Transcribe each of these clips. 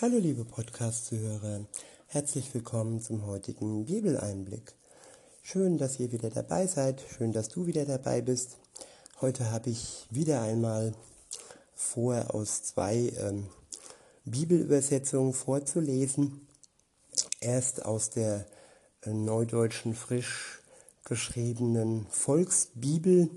Hallo liebe Podcast-Zuhörer, herzlich willkommen zum heutigen Bibeleinblick. Schön, dass ihr wieder dabei seid, schön, dass du wieder dabei bist. Heute habe ich wieder einmal vor, aus zwei ähm, Bibelübersetzungen vorzulesen. Erst aus der äh, neudeutschen frisch geschriebenen Volksbibel.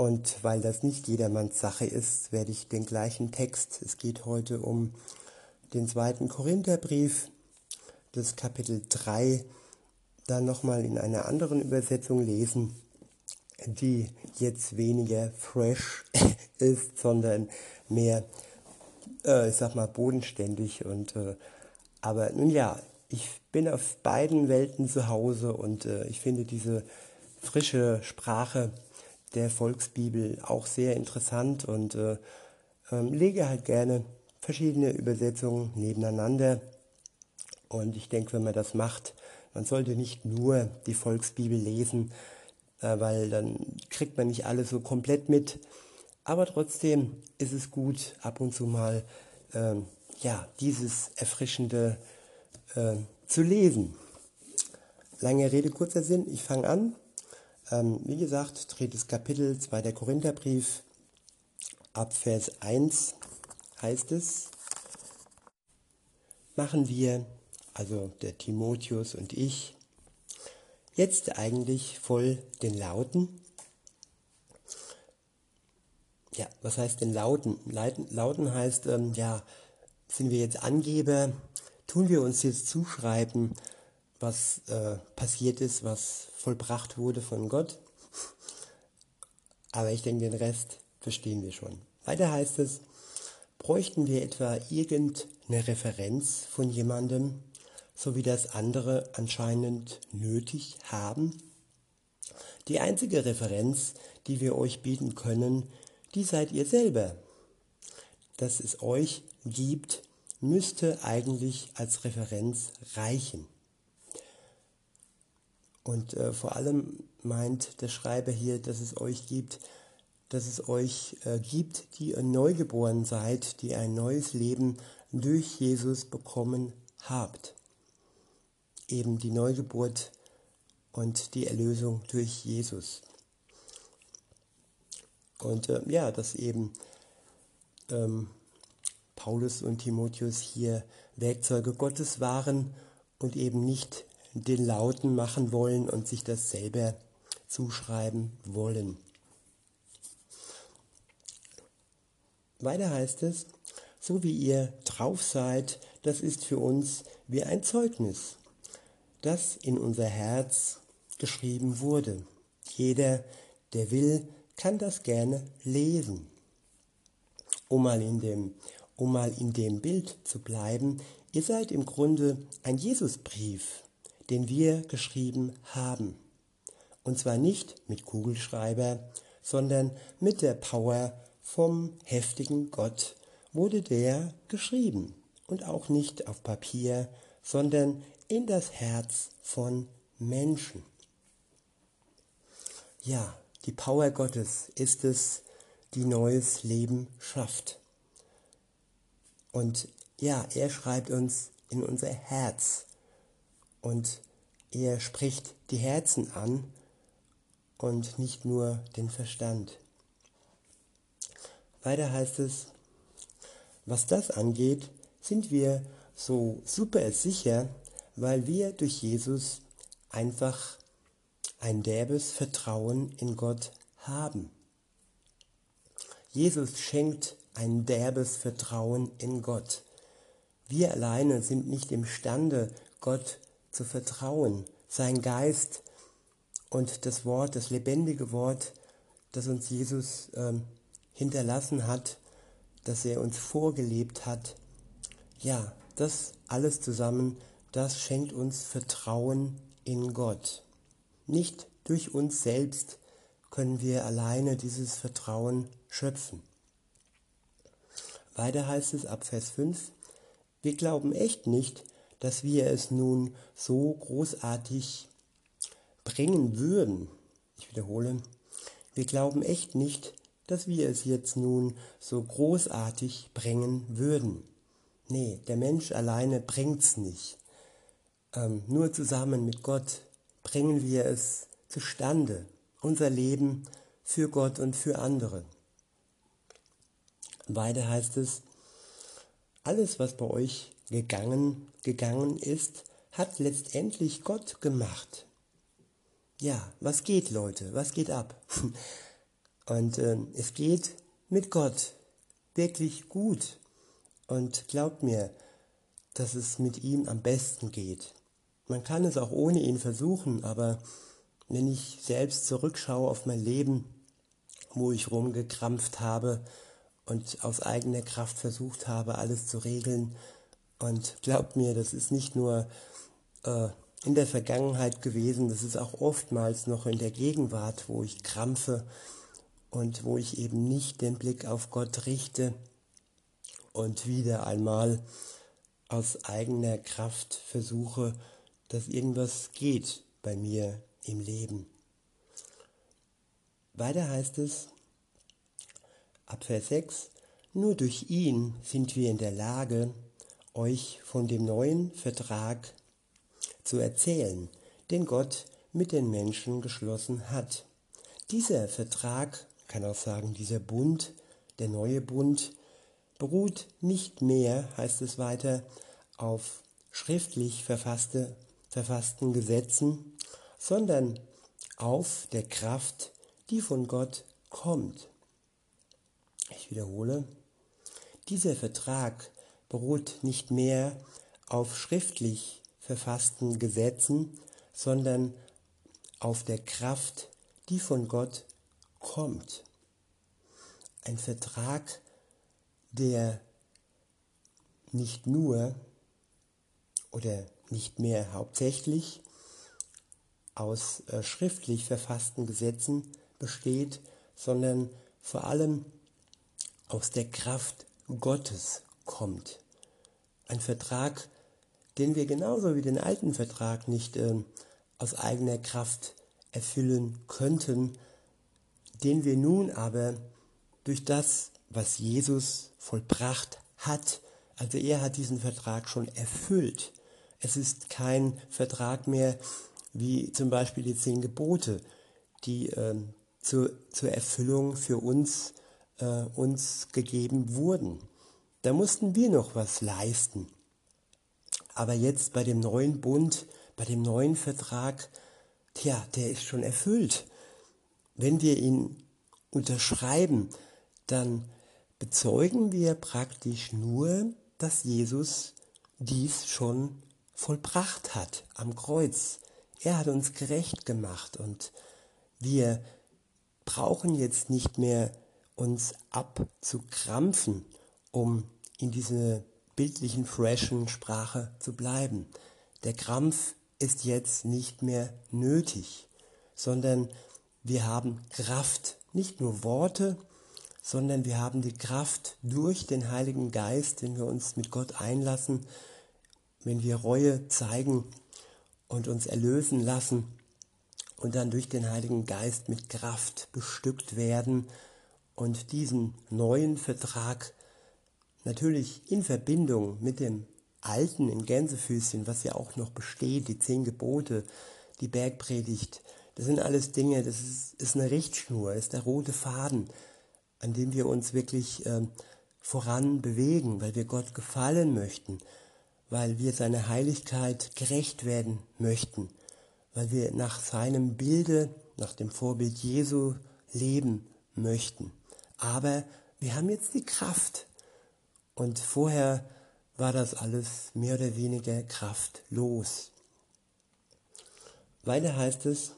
Und weil das nicht jedermanns Sache ist, werde ich den gleichen Text, es geht heute um den zweiten Korintherbrief, das Kapitel 3, dann nochmal in einer anderen Übersetzung lesen, die jetzt weniger fresh ist, sondern mehr, äh, ich sag mal, bodenständig. Und, äh, aber nun ja, ich bin auf beiden Welten zu Hause und äh, ich finde diese frische Sprache der Volksbibel auch sehr interessant und äh, äh, lege halt gerne verschiedene Übersetzungen nebeneinander. Und ich denke, wenn man das macht, man sollte nicht nur die Volksbibel lesen, äh, weil dann kriegt man nicht alles so komplett mit. Aber trotzdem ist es gut, ab und zu mal äh, ja, dieses Erfrischende äh, zu lesen. Lange Rede, kurzer Sinn, ich fange an. Ähm, wie gesagt, drittes Kapitel, zweiter Korintherbrief, ab Vers 1 heißt es, machen wir, also der Timotheus und ich, jetzt eigentlich voll den Lauten. Ja, was heißt denn Lauten? Lauten heißt, ähm, ja, sind wir jetzt Angeber, tun wir uns jetzt zuschreiben, was äh, passiert ist, was vollbracht wurde von Gott. Aber ich denke, den Rest verstehen wir schon. Weiter heißt es, bräuchten wir etwa irgendeine Referenz von jemandem, so wie das andere anscheinend nötig haben? Die einzige Referenz, die wir euch bieten können, die seid ihr selber. Dass es euch gibt, müsste eigentlich als Referenz reichen. Und äh, vor allem meint der Schreiber hier, dass es euch gibt, dass es euch äh, gibt, die ihr neugeboren seid, die ein neues Leben durch Jesus bekommen habt. Eben die Neugeburt und die Erlösung durch Jesus. Und äh, ja, dass eben ähm, Paulus und Timotheus hier Werkzeuge Gottes waren und eben nicht den Lauten machen wollen und sich das selber zuschreiben wollen. Weiter heißt es, so wie ihr drauf seid, das ist für uns wie ein Zeugnis, das in unser Herz geschrieben wurde. Jeder, der will, kann das gerne lesen. Um mal in dem, um mal in dem Bild zu bleiben, ihr seid im Grunde ein Jesusbrief, den wir geschrieben haben. Und zwar nicht mit Kugelschreiber, sondern mit der Power vom heftigen Gott wurde der geschrieben. Und auch nicht auf Papier, sondern in das Herz von Menschen. Ja, die Power Gottes ist es, die neues Leben schafft. Und ja, er schreibt uns in unser Herz und er spricht die Herzen an und nicht nur den Verstand. Weiter heißt es, was das angeht, sind wir so super sicher, weil wir durch Jesus einfach ein derbes Vertrauen in Gott haben. Jesus schenkt ein derbes Vertrauen in Gott. Wir alleine sind nicht imstande, Gott zu vertrauen. Sein Geist und das Wort, das lebendige Wort, das uns Jesus ähm, hinterlassen hat, das er uns vorgelebt hat. Ja, das alles zusammen, das schenkt uns Vertrauen in Gott. Nicht durch uns selbst können wir alleine dieses Vertrauen schöpfen. Weiter heißt es ab Vers 5, wir glauben echt nicht, dass wir es nun so großartig bringen würden. Ich wiederhole, wir glauben echt nicht, dass wir es jetzt nun so großartig bringen würden. Nee, der Mensch alleine bringt's nicht. Ähm, nur zusammen mit Gott bringen wir es zustande, unser Leben für Gott und für andere. Weiter heißt es, alles, was bei euch gegangen, gegangen ist, hat letztendlich Gott gemacht. Ja, was geht, Leute? Was geht ab? Und äh, es geht mit Gott wirklich gut. Und glaubt mir, dass es mit ihm am besten geht. Man kann es auch ohne ihn versuchen, aber wenn ich selbst zurückschaue auf mein Leben, wo ich rumgekrampft habe und aus eigener Kraft versucht habe, alles zu regeln, und glaubt mir, das ist nicht nur äh, in der Vergangenheit gewesen, das ist auch oftmals noch in der Gegenwart, wo ich krampfe und wo ich eben nicht den Blick auf Gott richte und wieder einmal aus eigener Kraft versuche, dass irgendwas geht bei mir im Leben. Weiter heißt es, ab Vers 6, nur durch ihn sind wir in der Lage, euch von dem neuen Vertrag zu erzählen, den Gott mit den Menschen geschlossen hat. Dieser Vertrag, kann auch sagen, dieser Bund, der neue Bund, beruht nicht mehr, heißt es weiter, auf schriftlich verfasste, verfassten Gesetzen, sondern auf der Kraft, die von Gott kommt. Ich wiederhole, dieser Vertrag beruht nicht mehr auf schriftlich verfassten Gesetzen, sondern auf der Kraft, die von Gott kommt. Ein Vertrag, der nicht nur oder nicht mehr hauptsächlich aus äh, schriftlich verfassten Gesetzen besteht, sondern vor allem aus der Kraft Gottes kommt. Ein Vertrag, den wir genauso wie den alten Vertrag nicht äh, aus eigener Kraft erfüllen könnten, den wir nun aber durch das, was Jesus vollbracht hat, also er hat diesen Vertrag schon erfüllt. Es ist kein Vertrag mehr wie zum Beispiel die zehn Gebote, die äh, zur, zur Erfüllung für uns, äh, uns gegeben wurden. Da mussten wir noch was leisten. Aber jetzt bei dem neuen Bund, bei dem neuen Vertrag, tja, der ist schon erfüllt. Wenn wir ihn unterschreiben, dann bezeugen wir praktisch nur, dass Jesus dies schon vollbracht hat am Kreuz. Er hat uns gerecht gemacht und wir brauchen jetzt nicht mehr uns abzukrampfen um in dieser bildlichen, freshen Sprache zu bleiben. Der Krampf ist jetzt nicht mehr nötig, sondern wir haben Kraft, nicht nur Worte, sondern wir haben die Kraft durch den Heiligen Geist, wenn wir uns mit Gott einlassen, wenn wir Reue zeigen und uns erlösen lassen und dann durch den Heiligen Geist mit Kraft bestückt werden und diesen neuen Vertrag Natürlich in Verbindung mit dem Alten in Gänsefüßchen, was ja auch noch besteht, die zehn Gebote, die Bergpredigt, das sind alles Dinge, das ist, ist eine Richtschnur, ist der rote Faden, an dem wir uns wirklich äh, voran bewegen, weil wir Gott gefallen möchten, weil wir seiner Heiligkeit gerecht werden möchten, weil wir nach seinem Bilde, nach dem Vorbild Jesu leben möchten. Aber wir haben jetzt die Kraft, und vorher war das alles mehr oder weniger kraftlos. Weiter heißt es,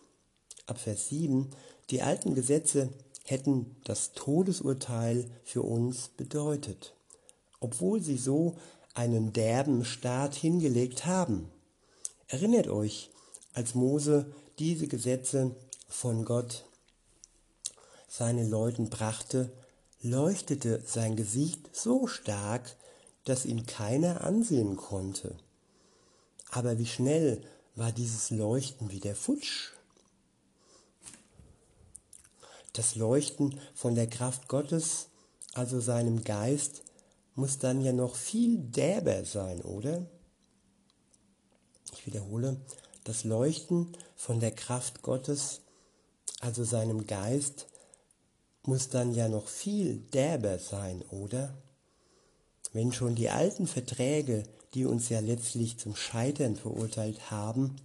ab Vers 7, die alten Gesetze hätten das Todesurteil für uns bedeutet, obwohl sie so einen derben Staat hingelegt haben. Erinnert euch, als Mose diese Gesetze von Gott seinen Leuten brachte, leuchtete sein Gesicht so stark, dass ihn keiner ansehen konnte. Aber wie schnell war dieses Leuchten wieder futsch. Das Leuchten von der Kraft Gottes, also seinem Geist, muss dann ja noch viel derber sein, oder? Ich wiederhole, das Leuchten von der Kraft Gottes, also seinem Geist, muss dann ja noch viel derber sein, oder? Wenn schon die alten Verträge, die uns ja letztlich zum Scheitern verurteilt haben,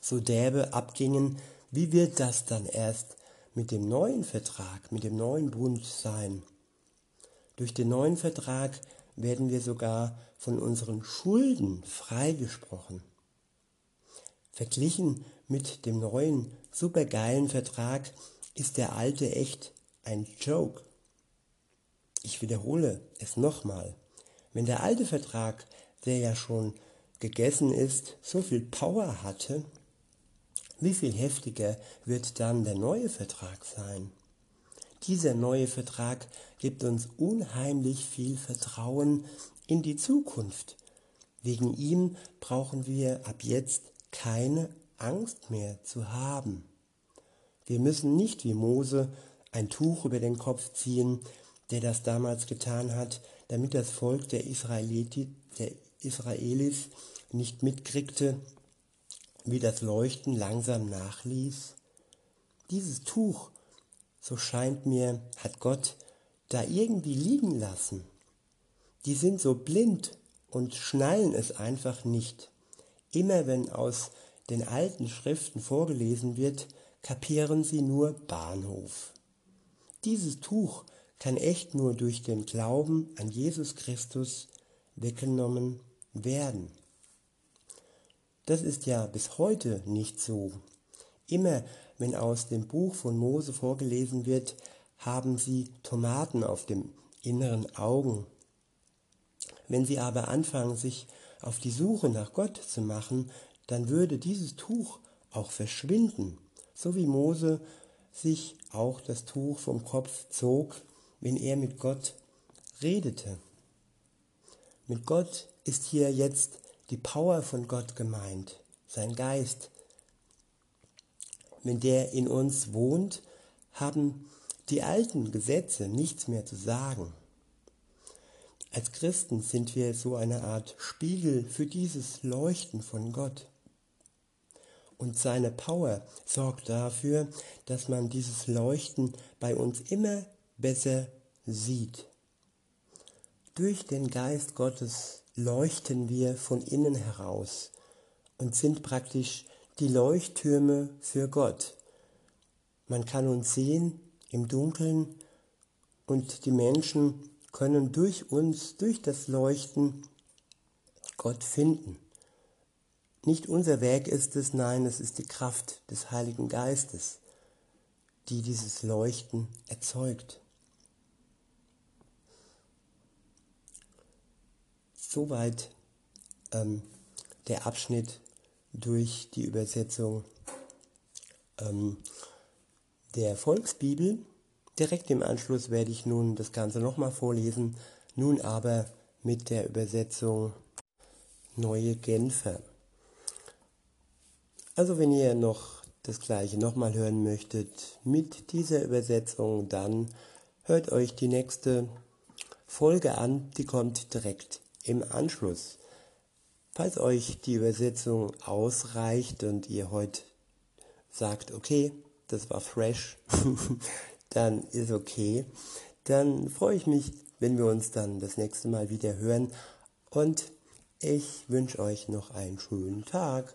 so derbe abgingen, wie wird das dann erst mit dem neuen Vertrag, mit dem neuen Bund sein? Durch den neuen Vertrag werden wir sogar von unseren Schulden freigesprochen. Verglichen mit dem neuen supergeilen Vertrag ist der alte echt ein Joke. Ich wiederhole es nochmal. Wenn der alte Vertrag, der ja schon gegessen ist, so viel Power hatte, wie viel heftiger wird dann der neue Vertrag sein? Dieser neue Vertrag gibt uns unheimlich viel Vertrauen in die Zukunft. Wegen ihm brauchen wir ab jetzt keine Angst mehr zu haben. Wir müssen nicht wie Mose ein Tuch über den Kopf ziehen, der das damals getan hat, damit das Volk der, Israeliti, der Israelis nicht mitkriegte, wie das Leuchten langsam nachließ. Dieses Tuch, so scheint mir, hat Gott da irgendwie liegen lassen. Die sind so blind und schnallen es einfach nicht. Immer wenn aus den alten Schriften vorgelesen wird, kapieren sie nur Bahnhof. Dieses Tuch kann echt nur durch den Glauben an Jesus Christus weggenommen werden. Das ist ja bis heute nicht so. Immer wenn aus dem Buch von Mose vorgelesen wird, haben sie Tomaten auf dem inneren Augen. Wenn sie aber anfangen, sich auf die Suche nach Gott zu machen, dann würde dieses Tuch auch verschwinden, so wie Mose sich auch das Tuch vom Kopf zog, wenn er mit Gott redete. Mit Gott ist hier jetzt die Power von Gott gemeint, sein Geist. Wenn der in uns wohnt, haben die alten Gesetze nichts mehr zu sagen. Als Christen sind wir so eine Art Spiegel für dieses Leuchten von Gott. Und seine Power sorgt dafür, dass man dieses Leuchten bei uns immer besser sieht. Durch den Geist Gottes leuchten wir von innen heraus und sind praktisch die Leuchttürme für Gott. Man kann uns sehen im Dunkeln und die Menschen können durch uns, durch das Leuchten Gott finden. Nicht unser Werk ist es, nein, es ist die Kraft des Heiligen Geistes, die dieses Leuchten erzeugt. Soweit ähm, der Abschnitt durch die Übersetzung ähm, der Volksbibel. Direkt im Anschluss werde ich nun das Ganze nochmal vorlesen, nun aber mit der Übersetzung Neue Genfer. Also wenn ihr noch das gleiche nochmal hören möchtet mit dieser Übersetzung, dann hört euch die nächste Folge an, die kommt direkt im Anschluss. Falls euch die Übersetzung ausreicht und ihr heute sagt, okay, das war fresh, dann ist okay. Dann freue ich mich, wenn wir uns dann das nächste Mal wieder hören und ich wünsche euch noch einen schönen Tag.